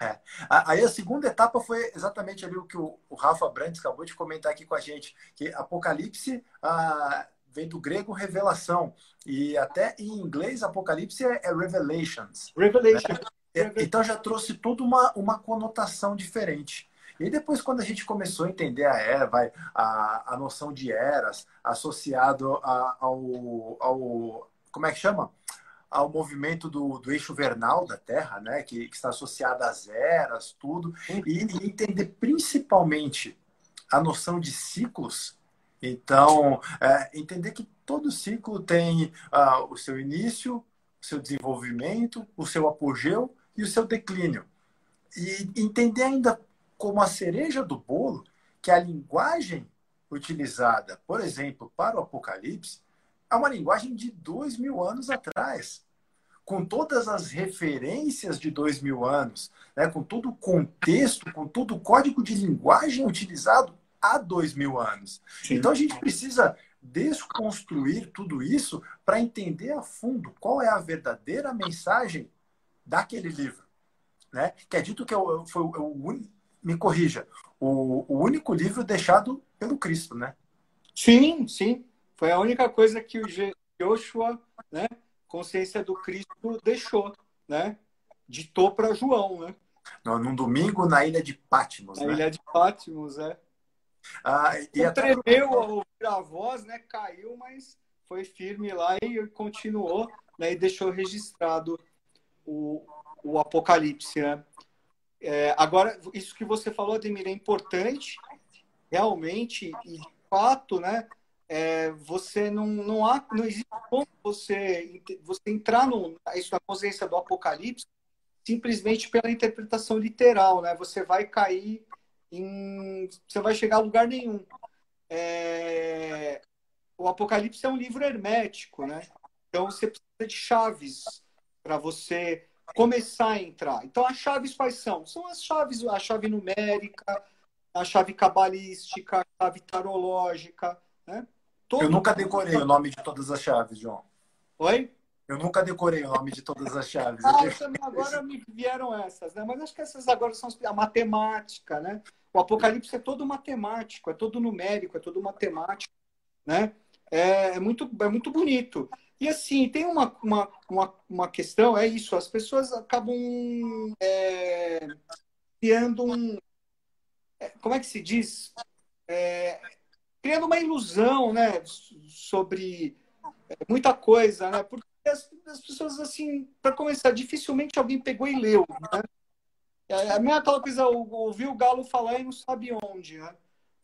É. Aí a segunda etapa foi exatamente ali o que o, Rafa Brandes acabou de comentar aqui com a gente, que Apocalipse ah, vem do grego revelação e até em inglês Apocalipse é, é Revelations. Revelation. Né? É, então já trouxe toda uma, uma conotação diferente. E depois, quando a gente começou a entender a era, vai, a, a noção de eras associado a, ao, ao. Como é que chama? Ao movimento do, do eixo vernal da Terra, né? que, que está associado às eras, tudo. E, e entender principalmente a noção de ciclos. Então, é, entender que todo ciclo tem uh, o seu início, o seu desenvolvimento, o seu apogeu e o seu declínio. E entender ainda como a cereja do bolo que a linguagem utilizada, por exemplo, para o Apocalipse, é uma linguagem de dois mil anos atrás, com todas as referências de dois mil anos, né? com todo o contexto, com todo o código de linguagem utilizado há dois mil anos. Sim. Então a gente precisa desconstruir tudo isso para entender a fundo qual é a verdadeira mensagem daquele livro, né? Que é dito que é foi o, o me corrija, o, o único livro deixado pelo Cristo, né? Sim, sim. Foi a única coisa que o Joshua, né, consciência do Cristo, deixou, né? Ditou para João, né? No, num domingo na ilha de Patmos, na né? ilha de Patmos, é. Ah, e até... tremeu ao ouvir a voz, né? Caiu, mas foi firme lá e continuou, né? E deixou registrado o, o Apocalipse, né? É, agora, isso que você falou, Ademir, é importante, realmente, e de fato, né? É, você não, não há, não existe como você, você entrar no, isso na consciência do Apocalipse simplesmente pela interpretação literal, né? Você vai cair em, você vai chegar a lugar nenhum. É, o Apocalipse é um livro hermético, né? Então você precisa de chaves para você começar a entrar. Então, as chaves quais são? São as chaves, a chave numérica, a chave cabalística, a chave tarológica, né? Todo eu nunca decorei o nome de todas as chaves, João. Oi? Eu nunca decorei o nome de todas as chaves. Ah, também agora me vieram essas, né? Mas acho que essas agora são a matemática, né? O Apocalipse é todo matemático, é todo numérico, é todo matemático, né? É, é muito, é muito bonito. E assim, tem uma, uma, uma, uma questão, é isso, as pessoas acabam é, criando um. É, como é que se diz? É, criando uma ilusão, né? Sobre é, muita coisa, né? Porque as, as pessoas, assim, para começar, dificilmente alguém pegou e leu, né? É, a minha aquela coisa, ouviu o galo falar e não sabe onde, né?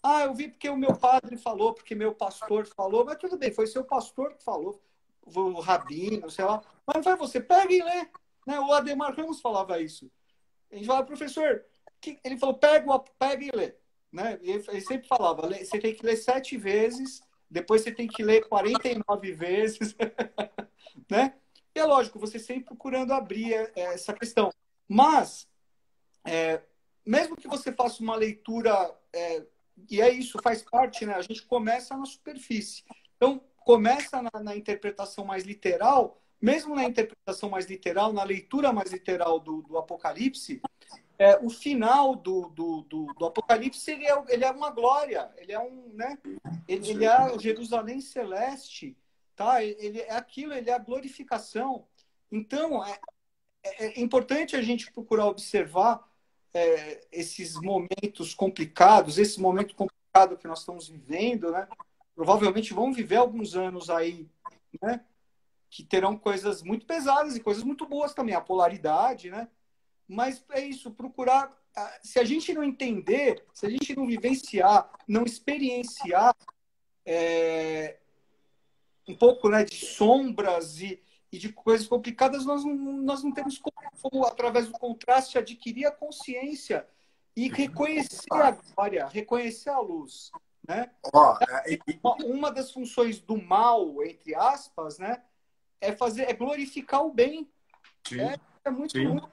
Ah, eu vi porque o meu padre falou, porque meu pastor falou, mas tudo bem, foi seu pastor que falou, o rabino, sei lá. Mas não foi você, pega e lê. Né? O Ademar Ramos falava isso. A gente falava, professor, ele falou, pega, pega e lê. Né? Ele sempre falava, você tem que ler sete vezes, depois você tem que ler 49 vezes. né? E é lógico, você sempre procurando abrir é, essa questão. Mas, é, mesmo que você faça uma leitura, é, e é isso, faz parte, né? A gente começa na superfície. Então, começa na, na, interpretação mais literal, mesmo na interpretação mais literal, na leitura mais literal do, do Apocalipse, é, o final do, do, do, do Apocalipse ele é, ele é, uma glória, ele é um, né? Ele, ele é o Jerusalém celeste, tá? Ele é aquilo, ele é a glorificação. Então é, é, é importante a gente procurar observar é, esses momentos complicados, esse momento complicado que nós estamos vivendo, né? provavelmente vão viver alguns anos aí, né? Que terão coisas muito pesadas e coisas muito boas também, a polaridade, né? Mas é isso, procurar. Se a gente não entender, se a gente não vivenciar, não experienciar é, um pouco né, de sombras e, e de coisas complicadas, nós não, nós não temos como, como, através do contraste, adquirir a consciência e reconhecer a glória, reconhecer a luz. Né? Oh, e... Uma das funções do mal, entre aspas, né, é fazer, é glorificar o bem. Sim. É, é muito, muito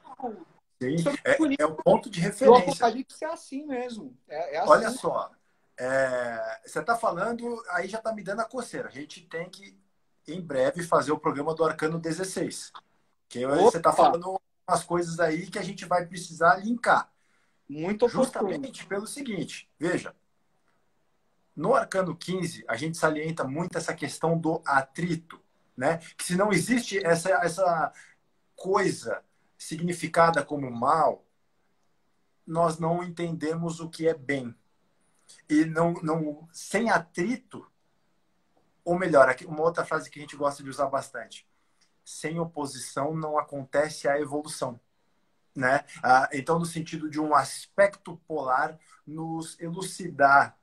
Sim. É, é, o ponto de referência. O Apocalipse é assim mesmo. É, é assim. Olha só, é, você está falando, aí já está me dando a coceira. A gente tem que, em breve, fazer o programa do Arcano 16. Que você está falando umas coisas aí que a gente vai precisar linkar. Muito Justamente pelo seguinte, veja, no arcano 15, a gente salienta muito essa questão do atrito, né? Que se não existe essa, essa coisa significada como mal, nós não entendemos o que é bem. E não, não sem atrito, ou melhor, uma outra frase que a gente gosta de usar bastante, sem oposição não acontece a evolução. Né? Ah, então, no sentido de um aspecto polar nos elucidar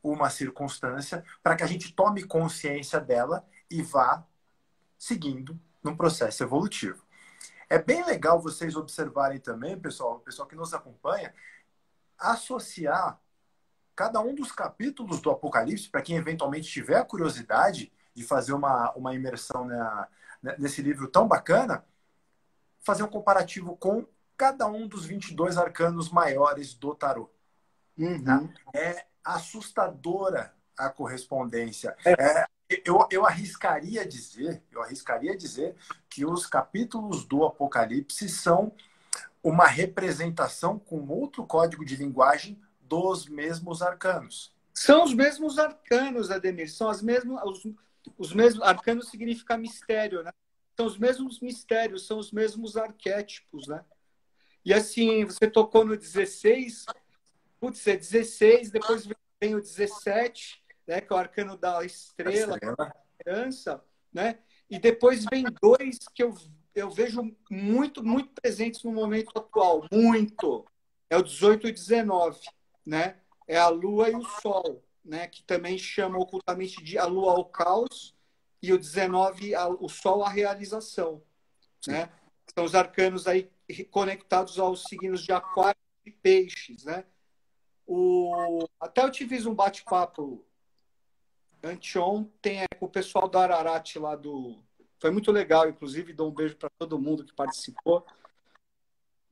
uma circunstância para que a gente tome consciência dela e vá seguindo num processo evolutivo. É bem legal vocês observarem também, pessoal, o pessoal que nos acompanha, associar cada um dos capítulos do Apocalipse, para quem eventualmente tiver a curiosidade de fazer uma, uma imersão na, nesse livro tão bacana, fazer um comparativo com cada um dos 22 arcanos maiores do tarô. Uhum. Tá? É, assustadora a correspondência. É. É, eu, eu arriscaria dizer, eu arriscaria dizer que os capítulos do Apocalipse são uma representação com outro código de linguagem dos mesmos arcanos. São os mesmos arcanos, Ademir. São as mesmas, os, os mesmos arcanos significa mistério, né? São os mesmos mistérios, são os mesmos arquétipos, né? E assim, você tocou no 16, putz, é 16, depois vem o 17, né, que é o arcano da estrela, estrela. esperança, né? E depois vem dois que eu, eu vejo muito, muito presentes no momento atual, muito. É o 18 e 19, né? É a lua e o sol, né? Que também chama ocultamente de a lua ao caos e o 19 a, o sol à realização, Sim. né? São os arcanos aí conectados aos signos de aquário e peixes, né? O... Até eu te fiz um bate-papo anteontem é, com o pessoal do Ararat lá do. Foi muito legal, inclusive, dou um beijo para todo mundo que participou.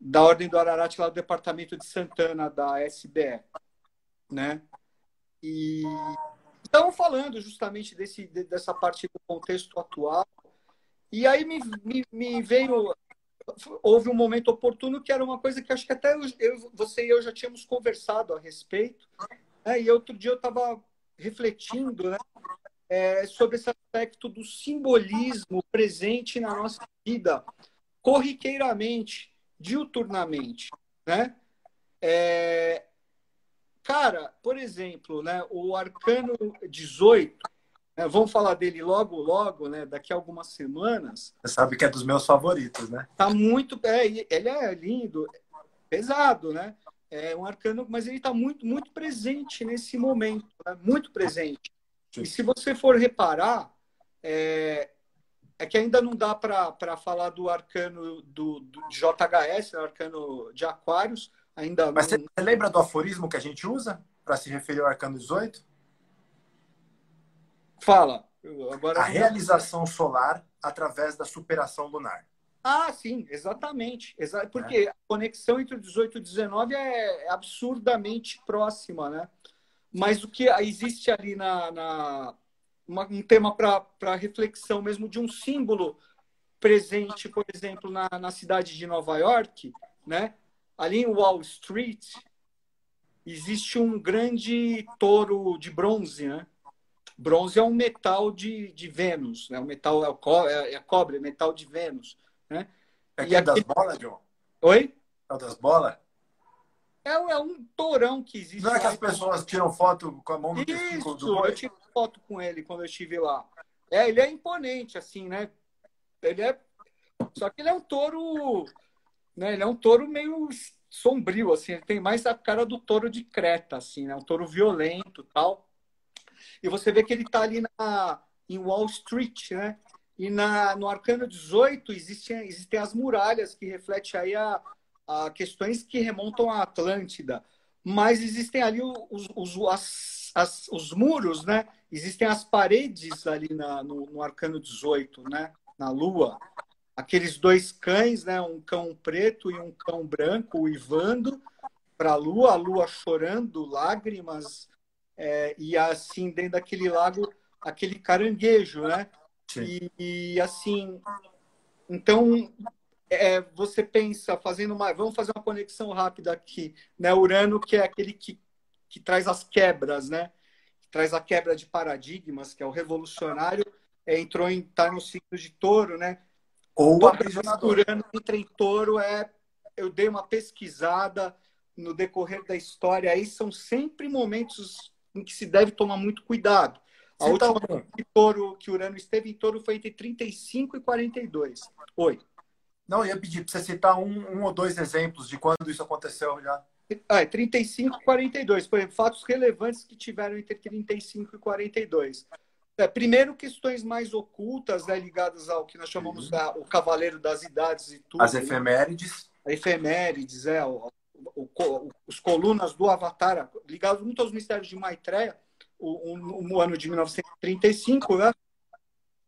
Da Ordem do Ararat lá do departamento de Santana, da SBE. né? E estamos falando justamente desse, dessa parte do contexto atual. E aí me, me, me, veio. Houve um momento oportuno que era uma coisa que acho que até eu, você e eu já tínhamos conversado a respeito. Né? E outro dia eu estava refletindo né? É, sobre esse aspecto do simbolismo presente na nossa vida, corriqueiramente, diuturnamente. Né? É, Cara, por exemplo, né, o Arcano 18, né, vamos falar dele logo, logo, né, daqui a algumas semanas. Você sabe que é dos meus favoritos, né? Tá muito. É, ele é lindo, pesado, né? É um arcano, mas ele está muito, muito presente nesse momento, né? muito presente. Sim. E se você for reparar, é, é que ainda não dá para falar do arcano do, do JHS, né, o arcano de Aquários, Ainda Mas não... você lembra do aforismo que a gente usa para se referir ao arcano 18? Fala. Agora a realização solar através da superação lunar. Ah, sim, exatamente. Porque é. a conexão entre o 18 e o 19 é absurdamente próxima, né? Mas o que existe ali na, na uma, um tema para reflexão mesmo de um símbolo presente, por exemplo, na, na cidade de Nova York, né? ali em Wall Street, existe um grande touro de bronze, né? Bronze é um metal de, de Vênus, né? O metal é, o co é, é cobre, é metal de Vênus, né? É e aquele... das bolas, John? Oi? É das bolas? É, é um tourão que existe. Não é que as pessoas tiram foto com a mão no testículo do boi? eu tirei foto com ele quando eu estive lá. É, ele é imponente, assim, né? Ele é... Só que ele é um touro né? Ele é um touro meio sombrio, assim, ele tem mais a cara do touro de Creta, assim, né? Um touro violento tal. E você vê que ele está ali na, em Wall Street, né? E na, no Arcano 18 existem, existem as muralhas que refletem aí a, a questões que remontam à Atlântida. Mas existem ali os, os, as, as, os muros, né? Existem as paredes ali na, no, no Arcano 18, né? Na Lua aqueles dois cães, né? Um cão preto e um cão branco, uivando para a lua, a lua chorando, lágrimas, é, e assim, dentro daquele lago, aquele caranguejo, né? E, e, assim, então, é, você pensa, fazendo uma. Vamos fazer uma conexão rápida aqui, né? Urano, que é aquele que, que traz as quebras, né? Que traz a quebra de paradigmas, que é o revolucionário, é, entrou em. tá no ciclo de touro, né? Ou o aprisionador. entra em touro é. Eu dei uma pesquisada no decorrer da história, aí são sempre momentos em que se deve tomar muito cuidado. A Você última tá que, touro, que Urano esteve em touro foi entre 35 e 42. Oi. Não, eu ia pedir para você citar um, um, ou dois exemplos de quando isso aconteceu já. Ah, é 35 e 42. Por exemplo, fatos relevantes que tiveram entre 35 e 42. É, primeiro, questões mais ocultas, né, ligadas ao que nós chamamos uhum. da, o Cavaleiro das Idades e tudo. As efemérides. Né? Efemérides, é. O, o, o, os colunas do Avatar, ligados muito aos mistérios de Maitreya, o, ano de 1935, né?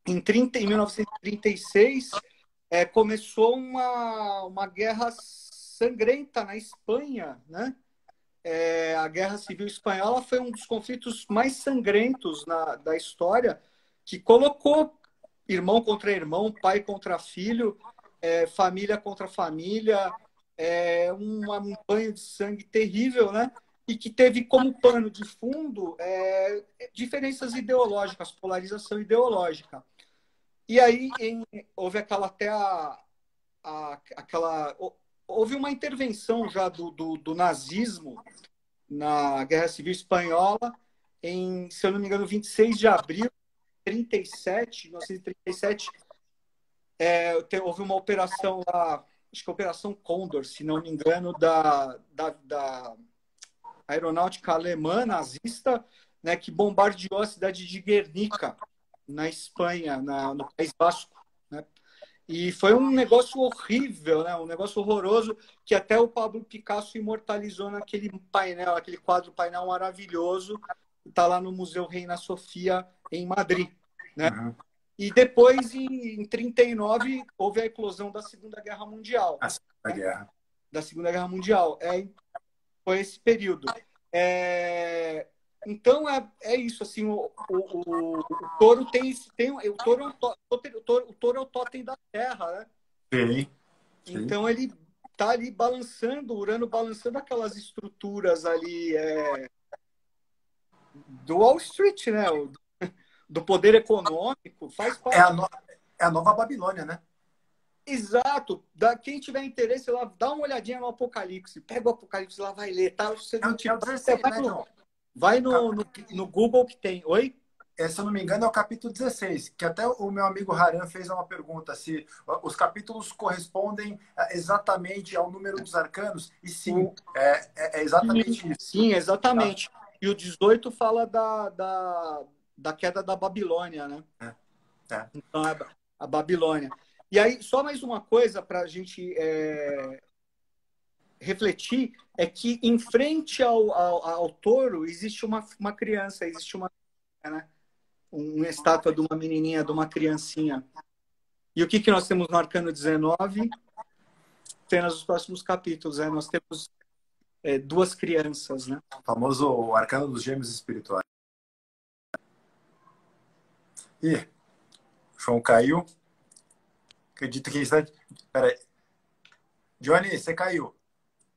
Em, 30, em 1936, é, começou uma, uma guerra sangrenta na Espanha, né? é, a Guerra Civil Espanhola foi um dos conflitos mais sangrentos na, da história, que colocou irmão contra irmão, pai contra filho, é, família contra família, é, um, um banho de sangue terrível, né? E que teve como pano de fundo é, diferenças ideológicas, polarização ideológica. E aí em, houve aquela até a, a, aquela houve uma intervenção já do, do, do, nazismo na Guerra Civil Espanhola em, se eu não me engano, 26 de abril de 37, 1937, é, houve uma operação lá, acho que a Operação Condor, se não me engano, da, da, da aeronáutica alemã nazista, né, que bombardeou a cidade de Guernica, na Espanha, na, no País Basco. Né? E foi um negócio horrível, né? um negócio horroroso, que até o Pablo Picasso imortalizou naquele painel, aquele quadro painel maravilhoso, que está lá no Museu Reina Sofia, em Madrid. Né? Uhum. E depois, em, em 39, houve a eclosão da Segunda Guerra Mundial. A Segunda Guerra. Da Segunda Guerra Mundial. É, foi esse período. É, então é, é isso, assim, o, o, o, o touro tem, tem o touro, é o, touro, o touro é o totem da terra, né? Sim. Então ele tá ali balançando, o Urano balançando aquelas estruturas ali é, do Wall Street, né? O, do poder econômico, faz parte. É a, no, é a nova Babilônia, né? Exato. Da, quem tiver interesse lá, dá uma olhadinha no Apocalipse. Pega o Apocalipse lá, vai ler, tá? Você não é, é 16, vai, né, no, vai no, no, no, Google que tem. Oi? É, se eu não me engano, é o capítulo 16, que até o meu amigo Haran fez uma pergunta se os capítulos correspondem é, exatamente ao número dos arcanos. E sim, é, é, é exatamente sim, isso. Sim, exatamente. Tá? E o 18 fala da, da, da queda da Babilônia, né? É. é. Então, a Babilônia. E aí, só mais uma coisa para a gente é, refletir é que em frente ao, ao, ao, touro existe uma, uma criança, existe uma, né? uma estátua de uma menininha, de uma criancinha. E o que, que nós temos no Arcano 19? Cenas dos próximos capítulos. Né? Nós temos é, duas crianças. Né? O famoso Arcano dos Gêmeos Espirituais. Ih, João caiu. Acredito que está. Peraí. Johnny, você caiu.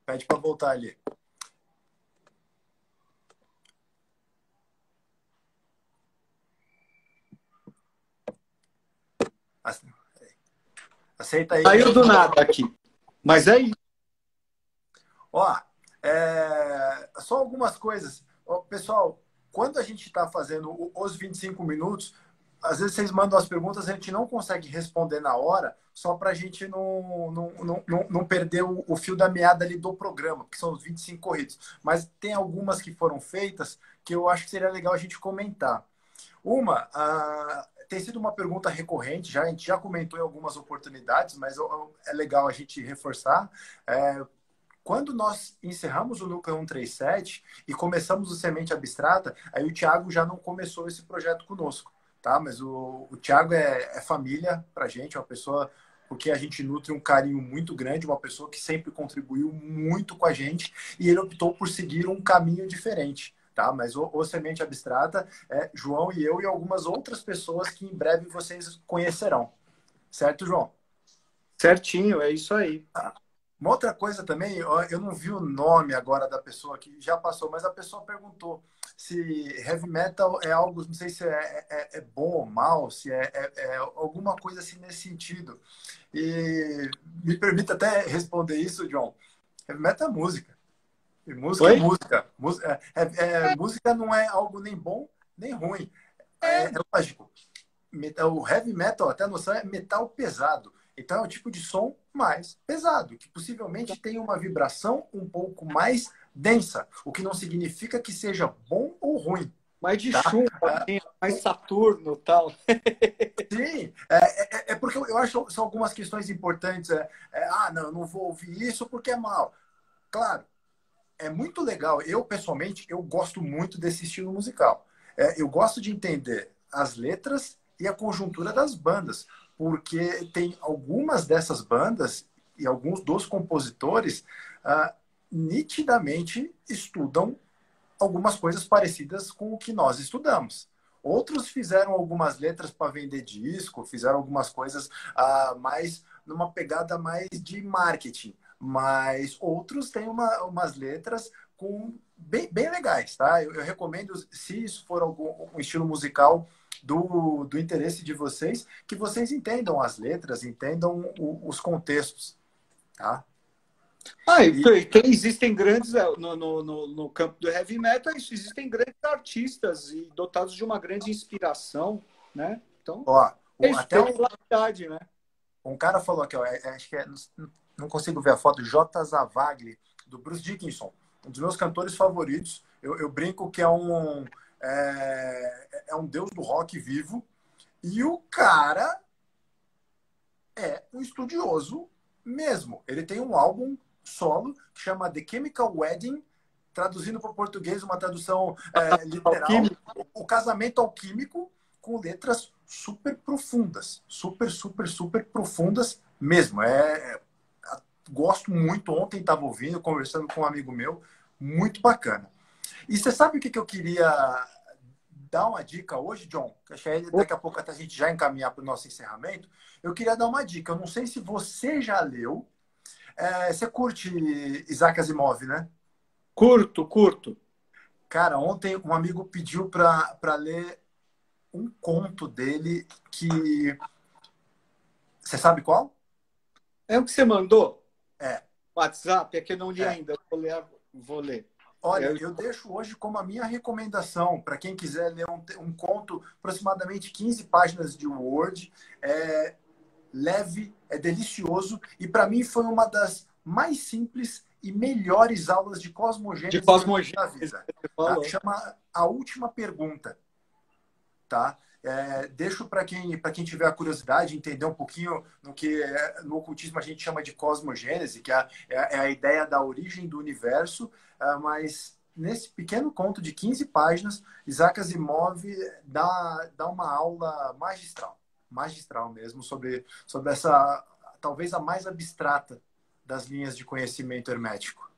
Pede para voltar ali. Aceita aí. Saiu do nada aqui. Mas é isso. Ó, é... só algumas coisas. Pessoal, quando a gente está fazendo os 25 minutos, às vezes vocês mandam as perguntas, a gente não consegue responder na hora, só para a gente não, não, não, não, perder o, o, fio da meada ali do programa, que são os 25 corridos. Mas tem algumas que foram feitas que eu acho que seria legal a gente comentar. Uma, tem sido uma pergunta recorrente, já, a gente já comentou em algumas oportunidades, mas é legal a gente reforçar. É, quando nós encerramos o Núcleo 137 e começamos o Semente Abstrata, aí o Thiago já não começou esse projeto conosco tá? Mas o, o Thiago é, é família para gente, é uma pessoa porque a gente nutre um carinho muito grande, uma pessoa que sempre contribuiu muito com a gente e ele optou por seguir um caminho diferente. Tá? Mas o, o Semente Abstrata é João e eu e algumas outras pessoas que em breve vocês conhecerão. Certo, João? Certinho, é isso aí. Tá. Uma outra coisa também, eu não vi o nome agora da pessoa que já passou, mas a pessoa perguntou se heavy metal é algo, não sei se é, é, é bom ou mal, se é, é, é, alguma coisa assim nesse sentido. E me permita até responder isso, John. Heavy metal é música. E música Oi? é música. Música, é, é, música não é algo nem bom nem ruim. É, lógico. O heavy metal, até a noção, é metal pesado. Então é um tipo de som mais pesado, que possivelmente tem uma vibração um pouco mais densa, o que não significa que seja bom ou ruim. Mais de tá? chumbo, é, mais Saturno tal. Sim, é, é, é, porque eu acho que são algumas questões importantes. É, é, ah, não, eu não vou ouvir isso porque é mal. Claro, é muito legal. Eu, pessoalmente, eu gosto muito desse estilo musical. É, eu gosto de entender as letras e a conjuntura das bandas, porque tem algumas dessas bandas e alguns dos compositores ah, nitidamente estudam algumas coisas parecidas com o que nós estudamos. Outros fizeram algumas letras para vender disco, fizeram algumas coisas ah, mais numa pegada mais de marketing, mas outros têm uma, umas letras com bem, bem legais, tá? Eu, eu, recomendo, se isso for algum um estilo musical do, do interesse de vocês, que vocês entendam as letras, entendam o, os contextos, tá? Ah, e... tem, existem grandes, é, no, no, no, campo do heavy metal, existem grandes artistas e dotados de uma grande inspiração, né? Então, Ó, o, até um, né? um cara falou aqui, ó, é, é, acho que é, não consigo ver a foto, J. Zavagli, do Bruce Dickinson, um dos meus cantores favoritos. Eu, eu brinco que é um, é, é um deus do rock vivo. E o cara é um estudioso mesmo. Ele tem um álbum solo que chama The Chemical Wedding, traduzindo para o português uma tradução é, literal, o casamento alquímico com letras super profundas, super, super, super profundas mesmo. É, é gosto muito. Ontem estava ouvindo, conversando com um amigo meu, muito bacana. E você sabe o que, que eu queria dar uma dica hoje, John? Que daqui a pouco até a gente já encaminhar para o nosso encerramento. Eu queria dar uma dica. Eu não sei se você já leu. É, você curte Isaac Asimov, né? Curto, curto. Cara, ontem um amigo pediu para ler um conto dele que. Você sabe qual? É o que você mandou? É. WhatsApp? É que eu não li é. ainda. Vou ler. Vou ler. Olha, eu... eu deixo hoje como a minha recomendação para quem quiser ler um, um, conto, aproximadamente 15 páginas de Word. É leve, é delicioso e para mim foi uma das mais simples e melhores aulas de cosmogênese, de cosmogênese da vida. Tá? Chama A Última Pergunta. Tá? É, deixo para quem, quem tiver a curiosidade entender um pouquinho no que é, no ocultismo a gente chama de cosmogênese, que é, é, é a ideia da origem do universo, é, mas nesse pequeno conto de 15 páginas, Isaac Asimov dá, dá uma aula magistral, magistral mesmo, sobre, sobre essa, talvez a mais abstrata das linhas de conhecimento hermético.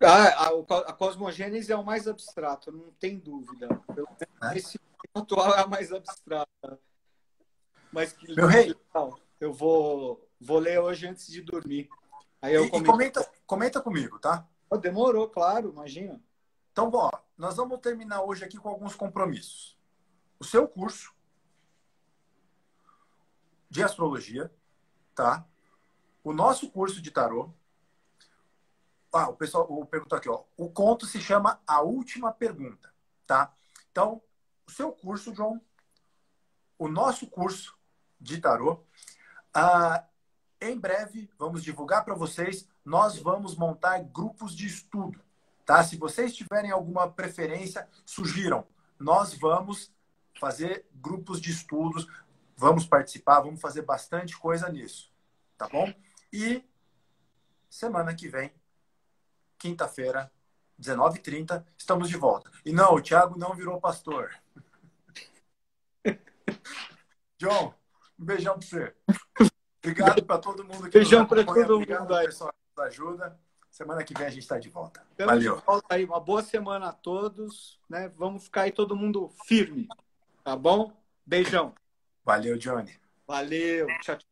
Ah, a, a cosmogênese é o mais abstrato, não tem dúvida. Menos é? esse atual é a mais abstrata. Mas que Meu rei, eu vou, vou ler hoje antes de dormir. Aí eu e, comento... e comenta, comenta comigo, tá? Oh, demorou, claro, imagina. Então, bom, nós vamos terminar hoje aqui com alguns compromissos. O seu curso de astrologia, tá? O nosso curso de tarô. Ah, o pessoal o perguntou aqui, ó. O conto se chama A Última Pergunta, tá? Então, o seu curso, João, o nosso curso de tarô, ah, em breve vamos divulgar para vocês. Nós vamos montar grupos de estudo, tá? Se vocês tiverem alguma preferência, sugiram. Nós vamos fazer grupos de estudos, vamos participar, vamos fazer bastante coisa nisso, tá bom? E semana que vem, quinta-feira, 19h30, estamos de volta. E não, o Thiago não virou pastor. John, um beijão para você. Obrigado para todo mundo que Beijão para todo Obrigado mundo aí. pessoal que nos ajuda. Semana que vem a gente está de volta. Estamos Valeu. De volta aí. Uma boa semana a todos. Né? Vamos ficar aí todo mundo firme. Tá bom? Beijão. Valeu, Johnny. Valeu. Tchau, tchau.